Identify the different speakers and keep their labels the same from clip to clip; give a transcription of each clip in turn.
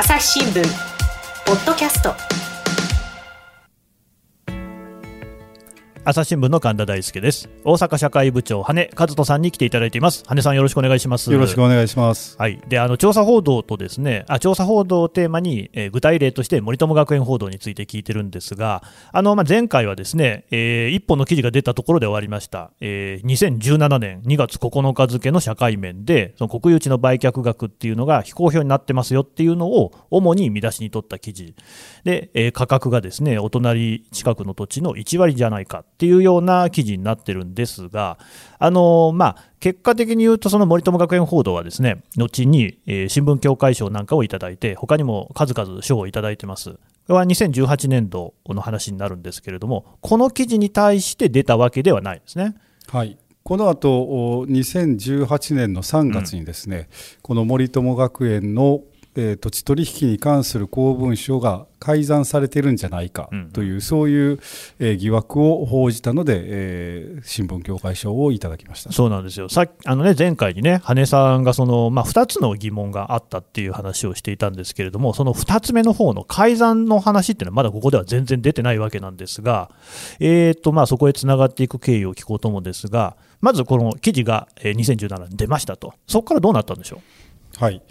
Speaker 1: 朝日新聞ポッドキャスト
Speaker 2: 朝日新聞の神田大輔です。大阪社会部長羽和人さんに来ていただいています。羽さんよろしくお願いします。
Speaker 3: よろしくお願いします。
Speaker 2: はい。であの調査報道とですねあ調査報道をテーマに、えー、具体例として森友学園報道について聞いてるんですがあのまあ前回はですね、えー、一本の記事が出たところで終わりました、えー、2017年2月9日付の社会面でその国有地の売却額っていうのが非公表になってますよっていうのを主に見出しに取った記事。で、えー、価格がですねお隣近くの土地の1割じゃないかっていうような記事になってるんですが、あのまあ、結果的に言うと、その森友学園報道はですね後に、えー、新聞協会賞なんかをいただいて、他にも数々賞をいただいてます。これは2018年度の話になるんですけれども、この記事に対して出たわけではないですね。
Speaker 3: はいこの後2018年の3月にですね、うん、この森友学園のえー、土地取引に関する公文書が改ざんされてるんじゃないかという、うん、そういう、えー、疑惑を報じたので、えー、新聞協会賞をいただきました。
Speaker 2: そうなんですよ、さあのね、前回にね、羽根さんがその、まあ、2つの疑問があったっていう話をしていたんですけれども、その2つ目の方の改ざんの話っていうのは、まだここでは全然出てないわけなんですが、えーとまあ、そこへつながっていく経緯を聞こうと思うんですが、まずこの記事が2017年出ましたと、そこからどうなったんでしょ
Speaker 3: う？はい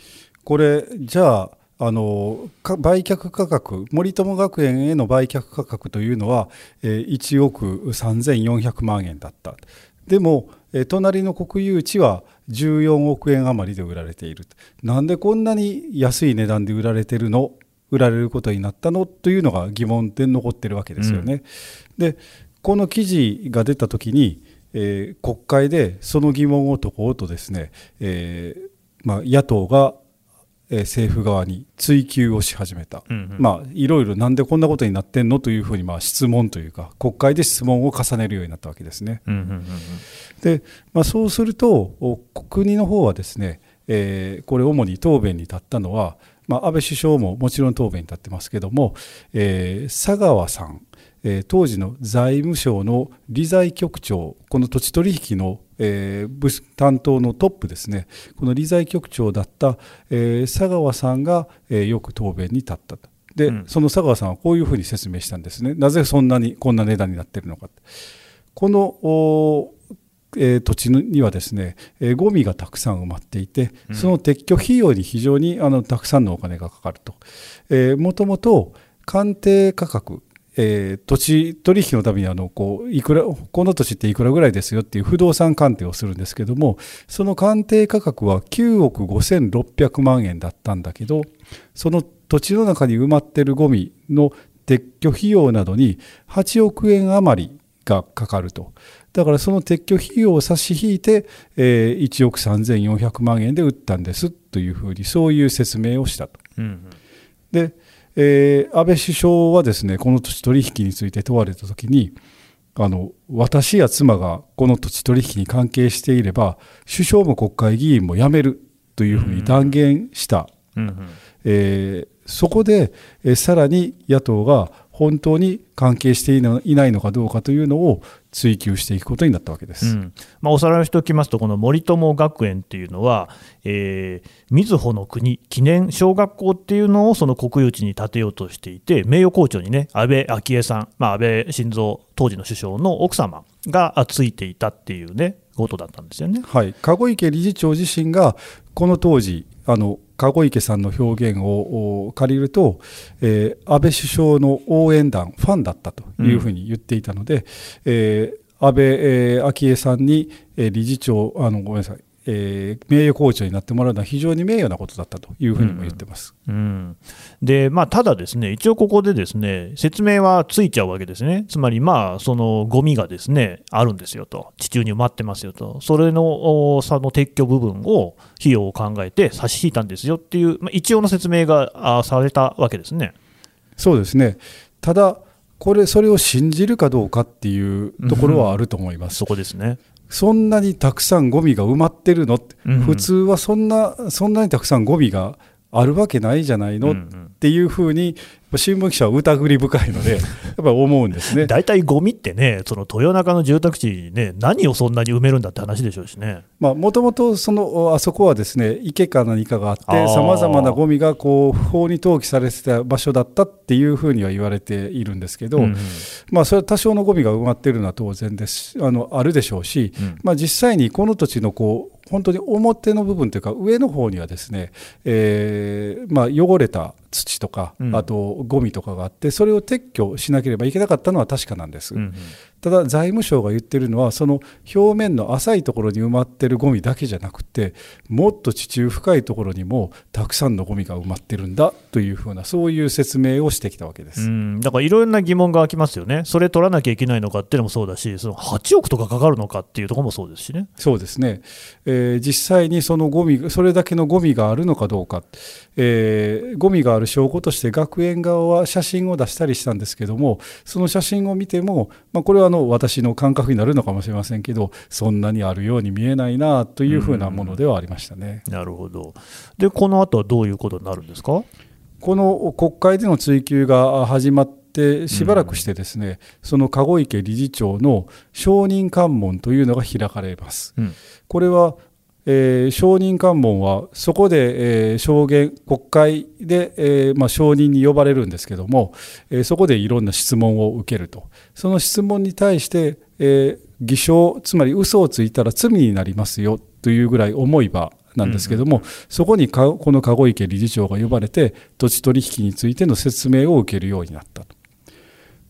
Speaker 3: これじゃああの売却価格森友学園への売却価格というのは、えー、1億3400万円だった。でも、えー、隣の国有地は14億円余りで売られている。なんでこんなに安い値段で売られてるの？売られることになったの？というのが疑問点残ってるわけですよね。うん、でこの記事が出た時に、えー、国会でその疑問を解こうとですね、えーまあ、野党がえ政府側に追及をし始めた、うんうん、まあ、いろいろなんでこんなことになってんのというふうにまあ質問というか国会で質問を重ねるようになったわけですね。うんうんうんうん、で、まあ、そうすると国の方はですね、えー、これ主に答弁に立ったのは、まあ、安倍首相ももちろん答弁に立ってますけども、えー、佐川さんえ当時の財務省の理財局長この土地取引の、えー、担当のトップですね。この理財局長だった、えー、佐川さんが、えー、よく答弁に立ったと。で、うん、その佐川さんはこういうふうに説明したんですね。なぜそんなにこんな値段になっているのかこのえー、土地にはですね、えー、ゴミがたくさん埋まっていて、その撤去費用に非常にあのたくさんのお金がかかると。もともと鑑定価格えー、土地取引のためにあのこういくらこの土地っていくらぐらいですよっていう不動産鑑定をするんですけどもその鑑定価格は9億5600万円だったんだけどその土地の中に埋まってるゴミの撤去費用などに8億円余りがかかると。だからその撤去費用を差し引いて、えー、1億3400万円で売ったんですというふうにそういう説明をしたと。うんうん、でえー、安倍首相はですねこの土地取引について問われた時にあの私や妻がこの土地取引に関係していれば首相も国会議員も辞めるというふうに断言した、うんうん、えー、そこで、えー、さらに野党が本当に関係していないのかどうかというのを追及していくことになったわけです、うん。
Speaker 2: まあ、おさらいしておきますと、この森友学園っていうのは、えー、瑞穂の国記念小学校っていうのをその国有地に建てようとしていて、名誉校長にね、安倍昭恵さん、まあ、安倍晋三、当時の首相の奥様がついていたっていうね、ことだったんですよね。
Speaker 3: はい、籠池理事長自身がこの当時あの籠池さんの表現を借りると、えー、安倍首相の応援団、ファンだったというふうに言っていたので、うん、えー、安倍、えー、昭恵さんに、えー、理事長あの、ごめんなさい、えー、名誉校長になってもらうのは非常に名誉なことだったというふうにも言ってます、
Speaker 2: うん、うん、でまあ、ただ、ですね一応ここでですね説明はついちゃうわけですね、つまり、まあ、そのゴミがですねあるんですよと、地中に埋まってますよと、それの差の撤去部分を費用を考えて差し引いたんですよっていう、まあ、一応の説明がされたわけですね。
Speaker 3: そうですね。ただこれそれを信じるかどうかっていうところはあると思います。うん、
Speaker 2: そこですね
Speaker 3: そんなにたくさんゴミが埋まってるの？って、うん、普通はそんなそんなにたくさんゴミがあるわけないじゃないの、うんうん、っていうふうに、新聞記者は疑り深いので、やっぱり思うんですね。
Speaker 2: 大体ゴミってね、その豊中の住宅地にね、何をそんなに埋めるんだって話でしょうしね。
Speaker 3: もともとそのあそこはですね池か何かがあって、さまざまなゴミがこう不法に投棄されてた場所だったっていうふうには言われているんですけど、
Speaker 2: うん
Speaker 3: まあ、それは多少のゴミが埋まっているのは当然です。あのあるでしょうし、
Speaker 2: うん。
Speaker 3: まあ、実際にこの土地のこう本当に表の部分というか上の方にはですね、えーまあ、汚れた土とか、
Speaker 2: うん。
Speaker 3: あとゴミとかがあってそれを撤去しなければいけなかったのは確かなんです。
Speaker 2: うん
Speaker 3: ただ財務省が言ってるのはその表面の浅いところに埋まってるゴミだけじゃなくてもっと地中深いところにもたくさんのゴミが埋まってるんだというふうなそういう説明をしてきたわけです。
Speaker 2: うん、だからいろんな疑問が湧きますよね、それ取らなきゃいけないのかっていうのもそうだし、その8億とかかかるのかっていうところもそうですしね。
Speaker 3: そうですね、えー実際にそのゴミそれだけのゴミがあるのかどうか、えーゴミがある証拠として学園側は写真を出したりしたんですけどもその写真を見ても、まあ、これはあの私の感覚になるのかもしれませんけどそんなにあるように見えないなというふうなものではありましたね。
Speaker 2: なるほど。で、この後はどういうことになるんですか？
Speaker 3: この国会での追及が始まってしばらくしてですね、その籠池理事長の証人喚問というのが開かれます。
Speaker 2: うん
Speaker 3: これは、えー証人喚問はそこで、えー証言国会で、えーまあ、証人に呼ばれるんですけども、えーそこでいろんな質問を受けるとその質問に対して、えー偽証つまり嘘をついたら罪になりますよというぐらい重い場なんですけども、そこにかこの籠池理事長が呼ばれて土地取引についての説明を受けるようになったと。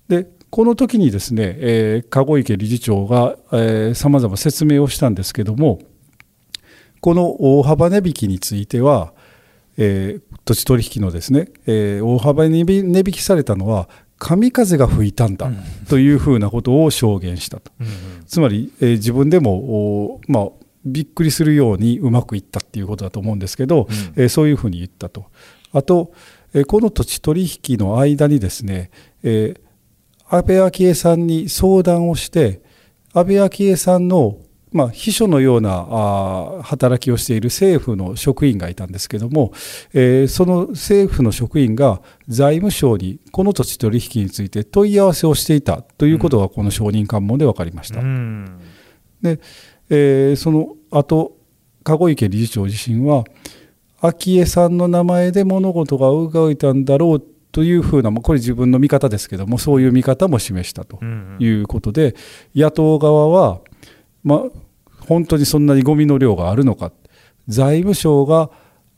Speaker 3: でこの時にですね、えー籠池理事長がさまざま説明をしたんですけどもこの大幅値引きについては、えー土地取引のですね、えー大幅に値引きされたのは神風が吹いたんだというふうなことを証言したと。つまり、えー自分でも、おまあ、びっくりするようにうまくいったっていうことだと思うんですけど、えーそういうふうに言ったと。あと、えーこの土地取引の間にですね、えー安倍昭恵さんに相談をして安倍昭恵さんの、まあ、秘書のような働きをしている政府の職員がいたんですけども、えーその政府の職員が財務省にこの土地取引について問い合わせをしていたということがこの証人喚問で分かりました。
Speaker 2: うん。
Speaker 3: で、えーその後籠池理事長自身は昭恵さんの名前で物事が動いたんだろうというふうなまあこれ自分の見方ですけどもそういう見方も示したと
Speaker 2: うん。
Speaker 3: いうことで、野党側は、ま、本当にそんなにゴミの量があるのか財務省が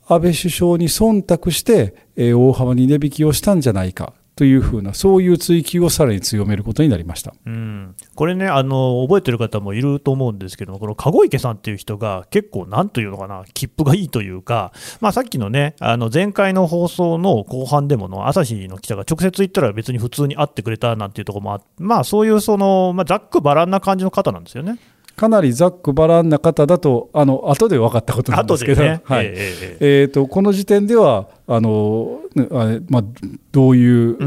Speaker 3: 安倍首相に忖度して、えー大幅に値引きをしたんじゃないかというふうなそういう追及をさらに強めることになりました。
Speaker 2: うん、これねあの、覚えてる方もいると思うんですけども、この籠池さんっていう人が結構、なんというのかな、切符がいいというか、まあ、さっきのね、あの前回の放送の後半でもの、朝日の記者が直接言ったら別に普通に会ってくれたなんていうところもあって、まあ、そういうその、まあ、ざっくばらんな感じの方なんですよね。
Speaker 3: かなりざっくばらんな方だと、あの後で分かったことなんですけど、
Speaker 2: ね、
Speaker 3: はい。
Speaker 2: ええええ
Speaker 3: えー、とこの時点ではあの、ねあれまあ、どういう、え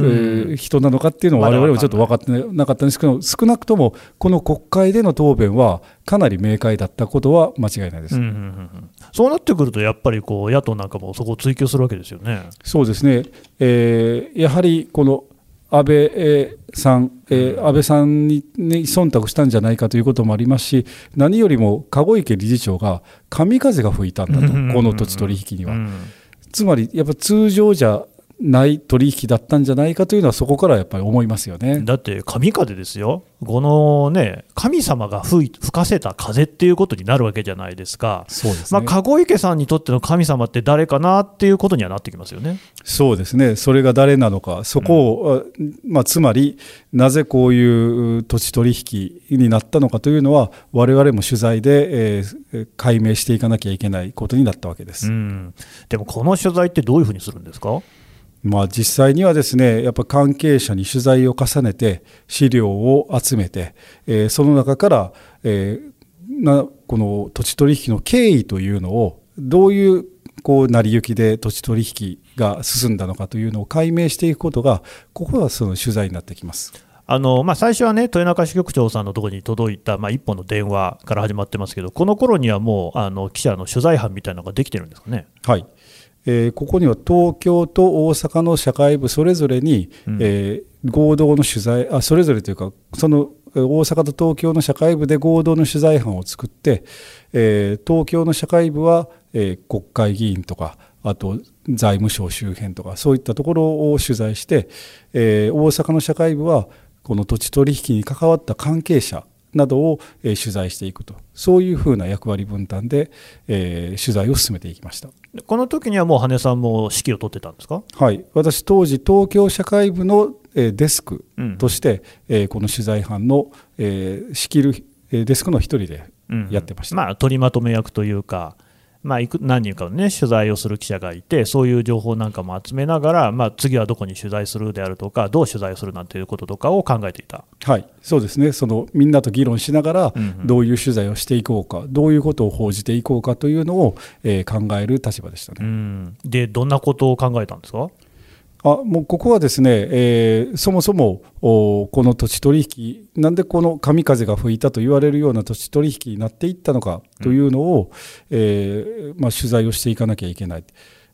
Speaker 3: ー人なのかっていうのは、
Speaker 2: まだ
Speaker 3: 我々もちょっと分かってなかったんですけど、少なくともこの国会での答弁は、かなり明快だったことは間違いないです。
Speaker 2: うんうんうんうん。そうなってくると、やっぱりこう野党なんかもそこを追及するわけですよね。
Speaker 3: そうですね、えーやはりこの安倍えーさん、えー安倍さんに、ね、忖度したんじゃないかということもありますし、何よりも籠池理事長が神風が吹いたんだと、この土地取引には。
Speaker 2: うん
Speaker 3: つまり、やっぱ通常じゃない取引だったんじゃないかというのは、そこからやっぱり思いますよね。
Speaker 2: だって神風ですよ、このね、神様が吹い吹かせた風っていうことになるわけじゃないですか、
Speaker 3: そうですね。
Speaker 2: まあ、籠池さんにとっての神様って誰かなっていうことにはなってきますよね。
Speaker 3: そうですね。それが誰なのか、そこを、あまあ、つまり、なぜこういう土地取引になったのかというのは、我々も取材で、えー解明していかなきゃいけないことになったわけです。
Speaker 2: うん、でもこの取材ってどういうふうにするんですか？
Speaker 3: まあ、実際にはですね、やっぱ関係者に取材を重ねて、資料を集めて、えーその中から、えーなこの土地取引の経緯というのを、どういうこう成り行きで土地取引が進んだのかというのを解明していくことが、ここはその取材になってきます。
Speaker 2: あのまあ、最初はね、豊中支局長さんのところに届いた、まあ、一本の電話から始まってますけど、この頃にはもうあの記者の取材班みたいなのができてるんですかね？
Speaker 3: はいえーここには東京と大阪の社会部それぞれに、
Speaker 2: うん。
Speaker 3: えー合同の取材あそれぞれというかそのえー大阪と東京の社会部で合同の取材班を作って、えー東京の社会部は、えー国会議員とかあと財務省周辺とかそういったところを取材して、えー大阪の社会部はこの土地取引に関わった関係者などを、えー取材していくと。そういうふうな役割分担で、えー取材を進めていきました。
Speaker 2: でこの時にはもう羽根さんも指揮を取ってたんですか、
Speaker 3: はい、私当時東京社会部の、えーデスク
Speaker 2: うん。
Speaker 3: として、えーこの取材班の、えー仕切るえーデスクの一人で
Speaker 2: うん。
Speaker 3: やってました。
Speaker 2: まあ、取りまとめ役というか、まあ、いく何人かの、ね、取材をする記者がいて、そういう情報なんかも集めながら、まあ、次はどこに取材するであるとか、どう取材をするなんていうこととかを考えていた。
Speaker 3: はい、そうですね。そのみんなと議論しながら、
Speaker 2: うんうん。
Speaker 3: どういう取材をしていこうかどういうことを報じていこうかというのを、えー考える立場でしたね。
Speaker 2: うん、で、どんなことを考えたんですか？
Speaker 3: あもうここはですね、えーそもそもおこの土地取引なんでこの神風が吹いたと言われるような土地取引になっていったのかというのを、えーまあ、取材をしていかなきゃいけない。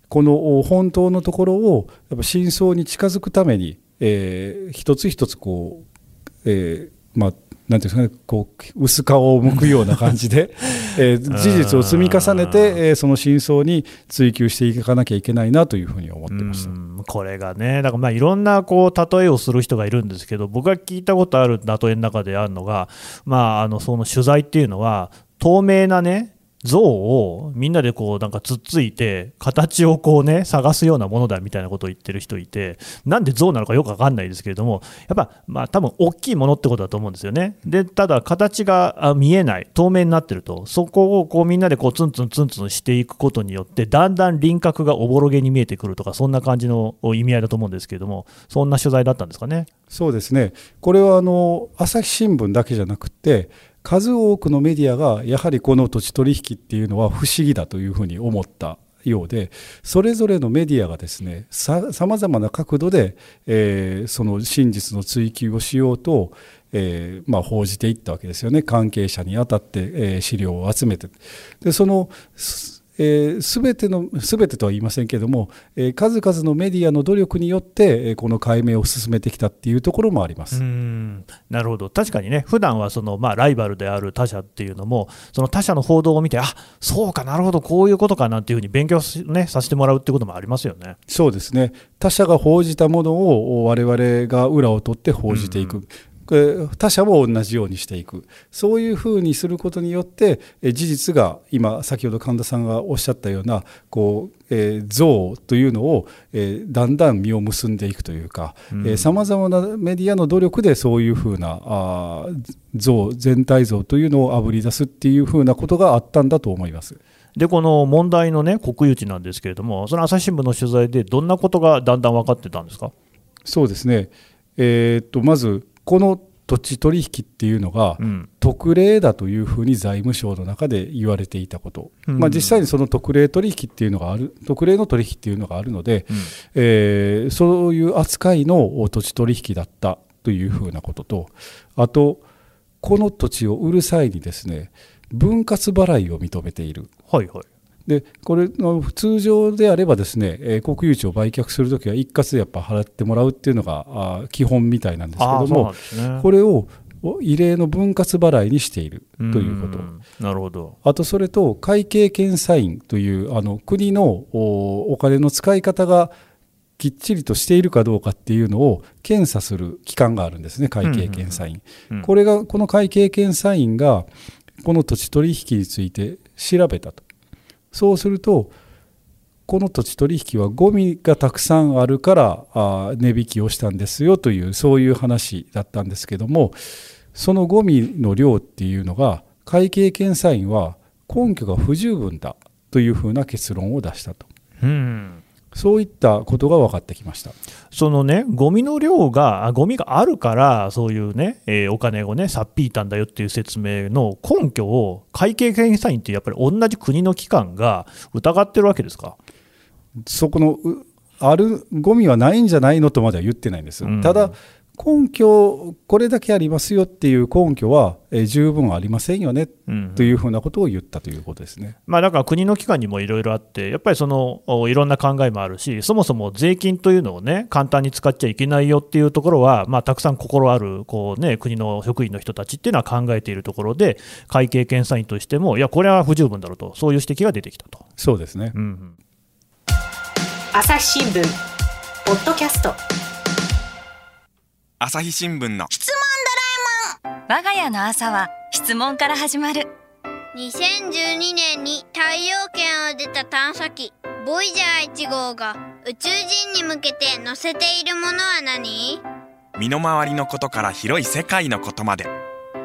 Speaker 3: このお本当のところをやっぱ真相に近づくために、えー一つ一つこう、えーまあなんていうんですかね、こう薄皮を剥くような感じで、えー事実を積み重ねて、えーその真相に追求していかなきゃいけないなというふうに思ってました。
Speaker 2: うんこれがね、だからまあいろんなこう例えをする人がいるんですけど、僕が聞いたことある例えの中であるのが、まあ、あのその取材っていうのは、透明なね、像をみんなでこうなんかつっついて、形をこうね、探すようなものだみたいなことを言ってる人いて、なんで像なのかよくわかんないですけれども、やっぱ、まあ多分大きいものってことだと思うんですよね。で、ただ形が見えない、透明になってると、そこをこうみんなでこうツンツンツンツンしていくことによって、だんだん輪郭がおぼろげに見えてくるとか、そんな感じの意味合いだと思うんですけれども、そんな取材だったんですかね。
Speaker 3: そうですね、これはあの朝日新聞だけじゃなくて、数多くのメディアがやはりこの土地取引っていうのは不思議だというふうに思ったようで、それぞれのメディアがですねさまざまな角度で、えーその真実の追求をしようと、えーまあ、報じていったわけですよね、関係者にあたって、えー資料を集めて。でそのえー、全ての全てとは言いませんけれども、えー数々のメディアの努力によって、えーこの解明を進めてきたっていうところもありま
Speaker 2: う
Speaker 3: す。
Speaker 2: ん。なるほど、確かにね、普段はそのまあライバルである他社っていうのも、その他社の報道を見て、あそうか、なるほど、こういうことかなんていうふうに勉強し、ね、させてもらうってこともありますよね。
Speaker 3: そうですね。他社が報じたものを我々が裏を取って報じていく、
Speaker 2: うん
Speaker 3: これ他社も同じようにしていくそういうふうにすることによってえ事実が今先ほど神田さんがおっしゃったようなこう、えー像というのを、えーだんだん実を結んでいくというかさまざまなメディアの努力でそういうふうなあー像全体像というのをあぶり出すっていうふうなことがあったんだと思います。
Speaker 2: で、この問題のね、国有地なんですけれども、その朝日新聞の取材で、どんなことがだんだん分かってたんですか？
Speaker 3: そうですね、えーっとまずこの土地取引っていうのが
Speaker 2: うん。
Speaker 3: 特例だというふうに財務省の中で言われていたこと、
Speaker 2: うん。
Speaker 3: まあ、実際にその特例取引っていうのがある特例の取引っていうのがあるので、
Speaker 2: うん。
Speaker 3: えーそういう扱いの土地取引だったというふうなこととあとこの土地を売る際にですね分割払いを認めている。
Speaker 2: はいはい。
Speaker 3: でこれの通常であればですね、えー国有地を売却するときは一括でやっぱ払ってもらうっていうのがあー基本みたいなんですけども
Speaker 2: ね。
Speaker 3: これをお異例の分割払いにしているということ
Speaker 2: んなるほど。
Speaker 3: あとそれと会計検査院というあの国のおお金の使い方がきっちりとしているかどうかっていうのを検査する機関があるんですね会計検査院。
Speaker 2: うん
Speaker 3: これがこの会計検査院がこの土地取引について調べたとそうするとこの土地取引はゴミがたくさんあるからあ値引きをしたんですよというそういう話だったんですけどもそのゴミの量っていうのが会計検査院は根拠が不十分だというふうな結論を出したと。
Speaker 2: うん。
Speaker 3: そういったことが分かってきました。
Speaker 2: そのね、ゴミの量が、あゴミがあるから、そういうね、えーお金をね、さっぴいたんだよっていう説明の根拠を、会計検査院ってやっぱり同じ国の機関が疑ってるわけですか？
Speaker 3: そこのうあるゴミはないんじゃないのとまでは言ってないんです、
Speaker 2: うん
Speaker 3: ただ根拠、これだけありますよっていう根拠は、えー十分ありませんよね
Speaker 2: うん
Speaker 3: というふうなことを言ったということですね。
Speaker 2: まあ、だから国の機関にもいろいろあって、やっぱりそのおいろんな考えもあるし、そもそも税金というのをね、簡単に使っちゃいけないよっていうところは、まあ、たくさん心あるこう、ね、国の職員の人たちっていうのは考えているところで、会計検査院としても、いや、これは不十分だろうと、そういう指摘が出てきたと。
Speaker 3: そうですね。
Speaker 2: うんうん
Speaker 1: 朝日新聞ポッドキャスト
Speaker 4: 朝日新聞の。
Speaker 5: 我が家の朝は質問から始まる。
Speaker 6: 2012年に太陽圏を出た探査機ボイジャー1号が宇宙人に向けて載せているものは何？
Speaker 4: 身の回りのことから広い世界のことまで。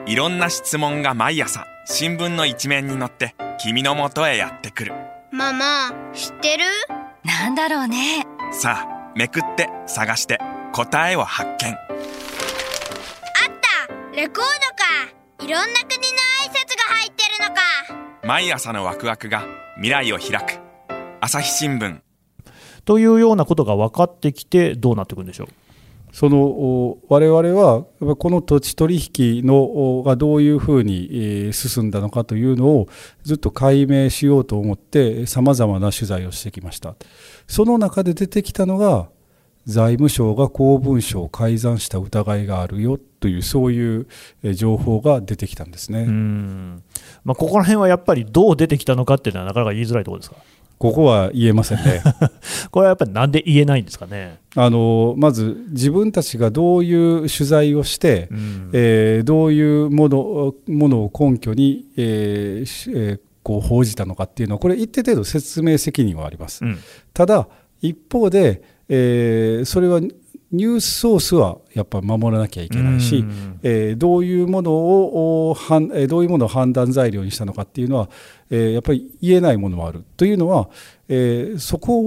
Speaker 4: いろんな質問が毎朝新聞の一面に載って君の元へやってくる。
Speaker 6: ママ知ってる？
Speaker 5: なんだろうね。
Speaker 4: さあめくって探して答えを発見。
Speaker 6: あった。レコードか。いろんな国の挨拶が入ってるのか。
Speaker 4: 毎朝のワクワクが未来を開く。朝日新聞。
Speaker 2: というようなことが分かってきて、どうなっていくんでしょう？
Speaker 3: そのお我々はこの土地取引のおがどういうふうにえー進んだのかというのをずっと解明しようと思ってさまざまな取材をしてきました。その中で出てきたのが財務省が公文書を改ざんした疑いがあるよというそういうえー情報が出てきたんですね、
Speaker 2: うん。まあ、ここら辺はやっぱりどう出てきたのかっていうのは、なかなか言いづらいところですか？
Speaker 3: ここは言えませんね。
Speaker 2: これはやっぱりなんで言えないんですかね？
Speaker 3: あのまず自分たちがどういう取材をして、
Speaker 2: うん。
Speaker 3: えーどういうものものを根拠に、えーしえーこう報じたのかっていうのはこれ一定程度説明責任はあります、
Speaker 2: うん。
Speaker 3: ただ一方で、えーそれはニュースソースはやっぱ守らなきゃいけないし、
Speaker 2: うん
Speaker 3: えーどういうものをどういうものを判断材料にしたのかっていうのは、えーやっぱり言えないものもあるというのは、えーそこ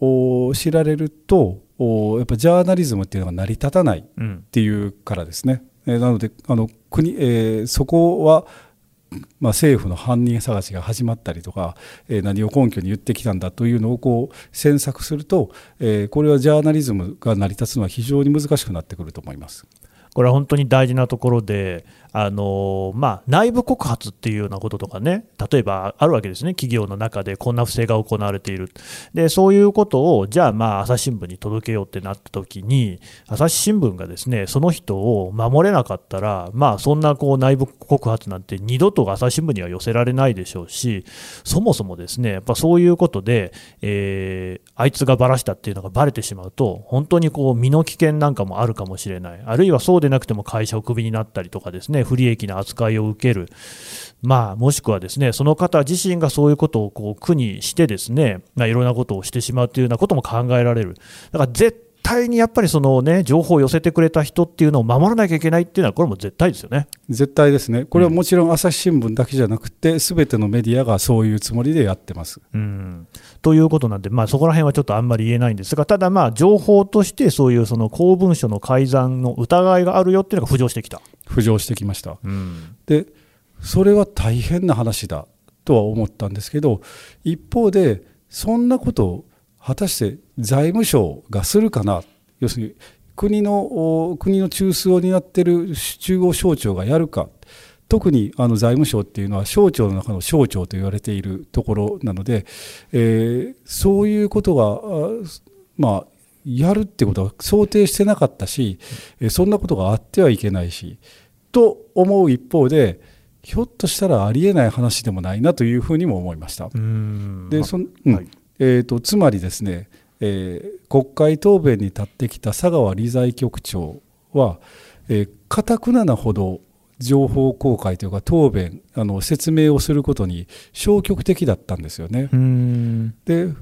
Speaker 3: をお知られるとおやっぱジャーナリズムっていうのが成り立たない
Speaker 2: うん
Speaker 3: っていうからですね。えーなのであの国、えーそこは、まあ、政府の犯人探しが始まったりとか、えー何を根拠に言ってきたんだというのをこう詮索すると、えーこれはジャーナリズムが成り立つのは非常に難しくなってくると思います。
Speaker 2: これは本当に大事なところで、あのまあ、内部告発っていうようなこととかね、例えばあるわけですね、企業の中でこんな不正が行われている、でそういうことを、じゃあ、まあ、朝日新聞に届けようってなった時に、朝日新聞がですねその人を守れなかったら、まあ、そんなこう内部告発なんて二度と朝日新聞には寄せられないでしょうし、そもそもですねやっぱそういうことで、えーあいつがばらしたっていうのがばれてしまうと、本当にこう身の危険なんかもあるかもしれない、あるいはそうでなくても会社をクビになったりとか、ですね不利益な扱いを受ける、まあ、もしくはですねその方自身がそういうことをこう苦にして、ですね、まあ、いろんなことをしてしまうというようなことも考えられる。だから絶対にやっぱりその、ね、情報を寄せてくれた人っていうのを守らなきゃいけないっていうのは、これも絶対ですよね。
Speaker 3: 絶対ですね。これはもちろん朝日新聞だけじゃなくて、すべてのメディアがそういうつもりでやってます。
Speaker 2: うんということなんで、まあ、そこら辺はちょっとあんまり言えないんですが、ただ、まあ情報としてそういうその公文書の改ざんの疑いがあるよっていうのが浮上してきた。
Speaker 3: 浮上してきました。
Speaker 2: うん
Speaker 3: でそれは大変な話だとは思ったんですけど一方でそんなことを果たして財務省がするかな？要するに国のお国の中枢を担っている中央省庁がやるか。特にあの財務省っていうのは省庁の中の省庁と言われているところなので、えーそういうことがあまあやるってことは想定してなかったし、えーそんなことがあってはいけないしと思う一方でひょっとしたらありえない話でもないなというふうにも思いました。
Speaker 2: うん。
Speaker 3: でそんうん。
Speaker 2: はい
Speaker 3: えー、とつまりですね、えー国会答弁に立ってきた佐川理財局長はかたくななほど情報公開というか答弁あの説明をすることに消極的だったんですよね。
Speaker 2: うん
Speaker 3: で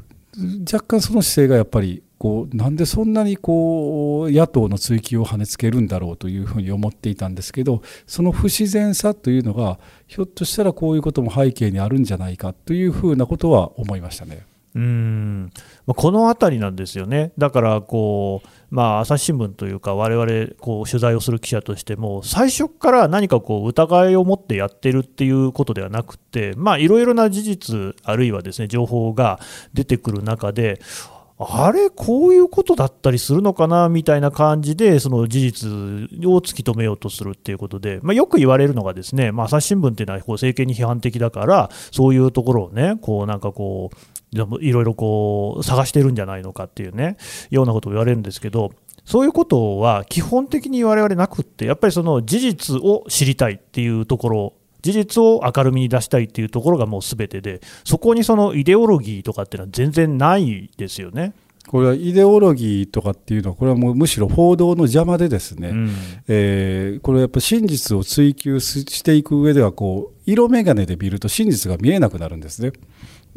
Speaker 3: 若干その姿勢がやっぱりこうなんでそんなにこう野党の追及を跳ねつけるんだろうというふうに思っていたんですけどその不自然さというのがひょっとしたらこういうことも背景にあるんじゃないかというふうなことは思いましたね。
Speaker 2: うん。このあたりなんですよね、だからこう、まあ、朝日新聞というか、我々こう取材をする記者としても、最初から何かこう疑いを持ってやってるっていうことではなくて、いろいろな事実、あるいはですね情報が出てくる中で、あれ、こういうことだったりするのかなみたいな感じで、その事実を突き止めようとするっていうことで、まあ、よく言われるのが、ですね、まあ、朝日新聞っていうのはこう政権に批判的だから、そういうところをね、こうなんかこう、いろいろこう探してるんじゃないのかっていうね、ようなことを言われるんですけど、そういうことは基本的に我々なくって、やっぱりその事実を知りたいっていうところ事実を明るみに出したいっていうところがもうすべてで、そこにそのイデオロギーとかっていうのは全然ないですよね。
Speaker 3: これはイデオロギーとかっていうのは、これはもうむしろ報道の邪魔でですね、うん、えー、これやっぱ真実を追求していく上ではこう、色眼鏡で見ると真実が見えなくなるんですね。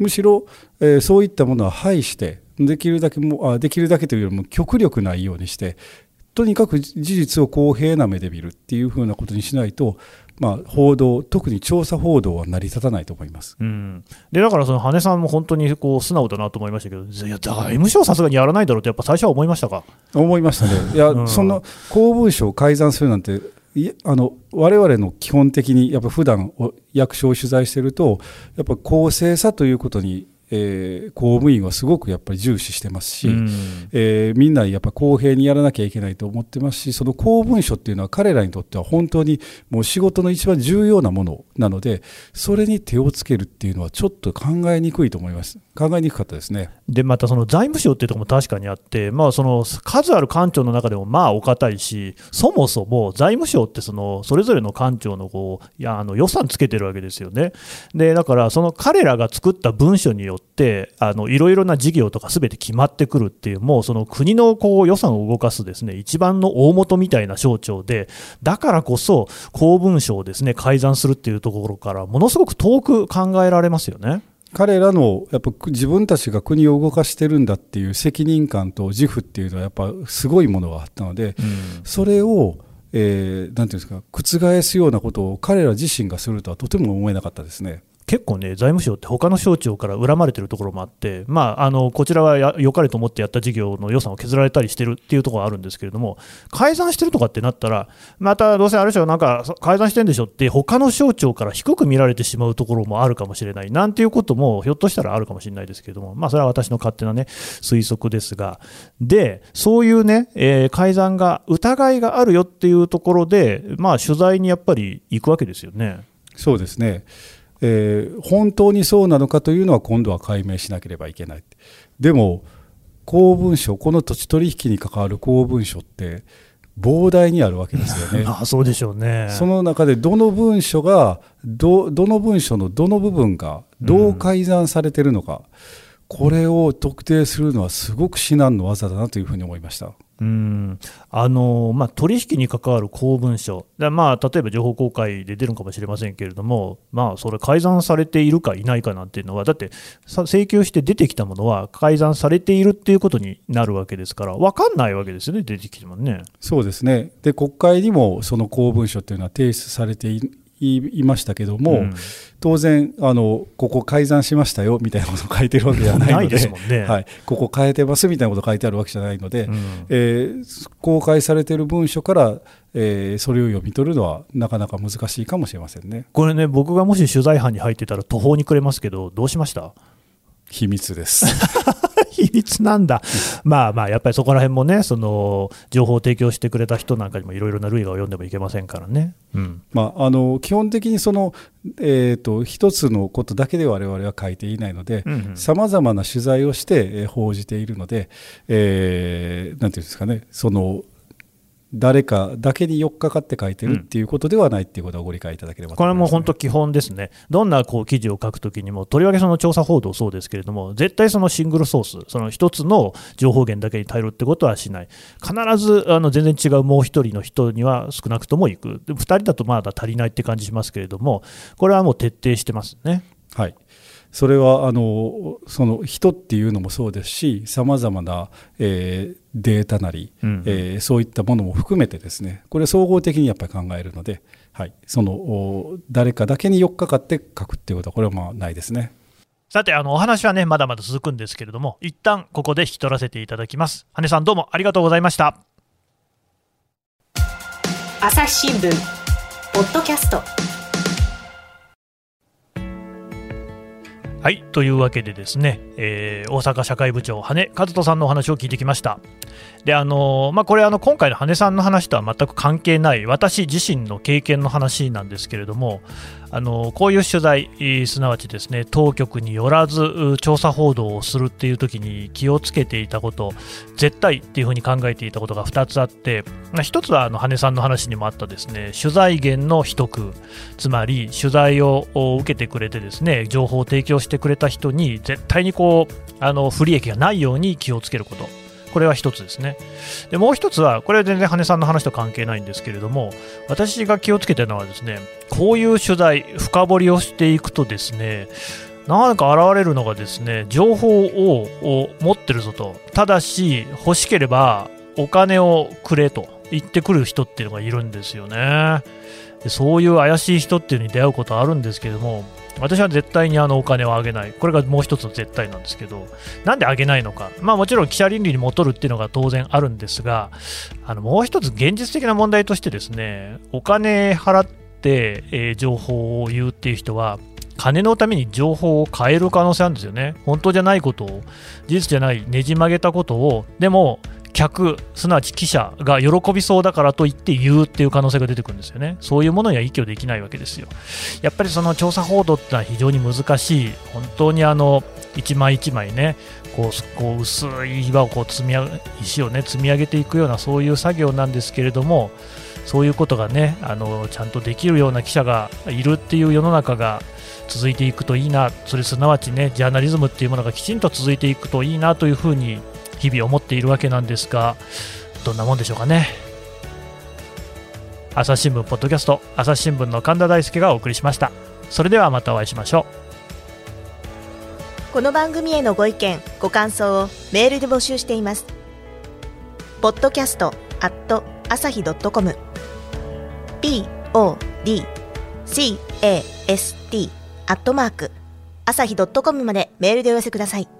Speaker 3: むしろ、えー、そういったものは排して、できるだけもあできるだけというよりも極力ないようにして、とにかく事実を公平な目で見るっていうふうなことにしないと、まあ、報道、特に調査報道は成り立たないと思います、
Speaker 2: うん、でだから、その羽根さんも本当にこう素直だなと思いましたけど、いや財務省さすがにやらないだろうって、やっぱ最初は思いましたか？
Speaker 3: 思いましたね、いや、うん、その公文書を改ざんするなんて、あの我々の基本的に、やっぱ普段役所を取材してると、やっぱ公正さということにえー、公務員はすごくやっぱり重視してますし、うん、えー、みんなやっぱ公平にやらなきゃいけないと思ってますしその公文書っていうのは彼らにとっては本当にもう仕事の一番重要なものなのでそれに手をつけるっていうのはちょっと考えにくいと思います。考えにくかったですね。
Speaker 2: でまたその財務省っていうところも確かにあって、まあ、その数ある官庁の中でもまあお堅いしそもそも財務省ってそのそれぞれの官庁のこういやあの予算つけてるわけですよね。でだからその彼らが作った文書によってあのいろいろな事業とかすべて決まってくるっていう、もうその国のこう予算を動かすですね一番の大元みたいな省庁で、だからこそ公文書をですね改ざんするっていうところから、ものすごく遠く考えられますよね。
Speaker 3: 彼らのやっぱ自分たちが国を動かしてるんだっていう責任感と自負っていうのはやっぱすごいものがあったので、うん、それを、えー、なんていうんですか覆すようなことを彼ら自身がするとはとても思えなかったですね。
Speaker 2: 結構ね、財務省って他の省庁から恨まれてるところもあって、まあ、あのこちらは良かれと思ってやった事業の予算を削られたりしてるっていうところがあるんですけれども、改ざんしてるとかってなったら、またどうせあれでしょ、なんか改ざんしてるんでしょって、他の省庁から低く見られてしまうところもあるかもしれない、なんていうこともひょっとしたらあるかもしれないですけれども、まあ、それは私の勝手なね、推測ですが、で、そういうね、えー、改ざんが、疑いがあるよっていうところで、まあ、取材にやっぱり行くわけですよね。
Speaker 3: そうですねえー、本当にそうなのかというのは今度は解明しなければいけないでも公文書この土地取引に関わる公文書って膨大にあるわけですよね。
Speaker 2: あそうでしょうね
Speaker 3: その中でどの文書がどどの文書のどの部分がどう改ざんされているのか、うん、これを特定するのはすごく至難の技だなというふうに思いました。
Speaker 2: うん。あのまあ、取引に関わる公文書、まあ、例えば情報公開で出るかもしれませんけれども、まあ、それ、改ざんされているかいないかなんていうのは、だって請求して出てきたものは改ざんされているっていうことになるわけですから、分かんないわけですよね、出てきてもね。
Speaker 3: そうですね。で国会にもその公文書っていうのは提出されていいましたけども、うん、当然あの、ここ改ざんしましたよみたいなことを書いてるわけではないので、ね、はい、ここ変えてますみたいなこと書いてあるわけじゃないので、うん、えー、公開されている文書から、えー、それを読み取るのはなかなか難しいかもしれませんね。
Speaker 2: これね、僕がもし取材班に入ってたら途方に暮れますけど、どうしました？
Speaker 3: 秘密です。
Speaker 2: 秘密なんだ、まあまあ、やっぱりそこら辺もね、その情報を提供してくれた人なんかにもいろいろな類が読んでもいけませんからね。
Speaker 3: うん。まあ、あの基本的にその、えーと、一つのことだけで我々は書いていないので、さまざまな取材をして、えー、報じているので、えー、なんていうんですかね、その誰かだけに寄っかかって書いてるっていうことではないっていうことはご理解いただければ、
Speaker 2: ね、これも本当基本ですね、どんなこう記事を書くときにも、とりわけその調査報道そうですけれども、絶対そのシングルソース、その一つの情報源だけに頼るってことはしない、必ずあの全然違うもう一人の人には少なくとも行く、2人だとまだ足りないって感じしますけれども、これはもう徹底してますね。
Speaker 3: はいそれはあのその人っていうのもそうですしさまざまな、えー、データなり、うん、えー、そういったものも含めてですねこれ総合的にやっぱり考えるので、はい、その誰かだけに寄っかかって書くっていうことはこれはまあないですね。
Speaker 2: さて、あの、お話はね、まだまだ続くんですけれども、一旦ここで引き取らせていただきます。羽根さんどうもありがとうございました。
Speaker 1: 朝日新聞、ポッドキャスト。
Speaker 2: はい。というわけでですね、えー、大阪社会部長羽根和人さんのお話を聞いてきました。であのまあ、これあの今回の羽根さんの話とは全く関係ない私自身の経験の話なんですけれどもあのこういう取材すなわちですね当局によらず調査報道をするっていう時に気をつけていたこと絶対っていうふうに考えていたことが2つあってま1つはあの羽根さんの話にもあったですね取材源の秘匿つまり取材を受けてくれてですね情報を提供してくれた人に絶対にこうあの不利益がないように気をつけること。これは一つですね。で、もう一つは、これは全然羽根さんの話と関係ないんですけれども、私が気をつけてるのはですね、こういう取材、深掘りをしていくとですね、なんか現れるのがですね、情報を持ってるぞと。ただし、欲しければお金をくれと言ってくる人っていうのがいるんですよね。そういう怪しい人っていうのに出会うことあるんですけども、私は絶対にあのお金をあげない、これがもう一つの絶対なんですけど、なんであげないのか、まあ、もちろん記者倫理にもとるっていうのが当然あるんですが、あのもう一つ現実的な問題として、ですねお金払って、え、情報を言うっていう人は、金のために情報を変える可能性あるんですよね、本当じゃないことを、事実じゃない、ねじ曲げたことを、でも客、すなわち記者が喜びそうだからと言って言うっていう可能性が出てくるんですよね。そういうものには依拠できないわけですよ。やっぱりその調査報道ってのは非常に難しい、本当にあの一枚一枚ね、こうこう薄い岩をこう積み石をね積み上げていくようなそういう作業なんですけれども、そういうことがねあのちゃんとできるような記者がいるっていう世の中が続いていくといいな、それすなわちねジャーナリズムっていうものがきちんと続いていくといいなというふうに日々思っているわけなんですがどんなもんでしょうかね。朝日新聞ポッドキャスト朝日新聞の神田大輔がお送りしました。それではまたお会いしましょ
Speaker 7: う。この番組へのご意見ご感想をメールで募集しています。ポッドキャストアット朝日ドットコム。podcast アットマーク朝日ドットコムまでメールでお寄せください。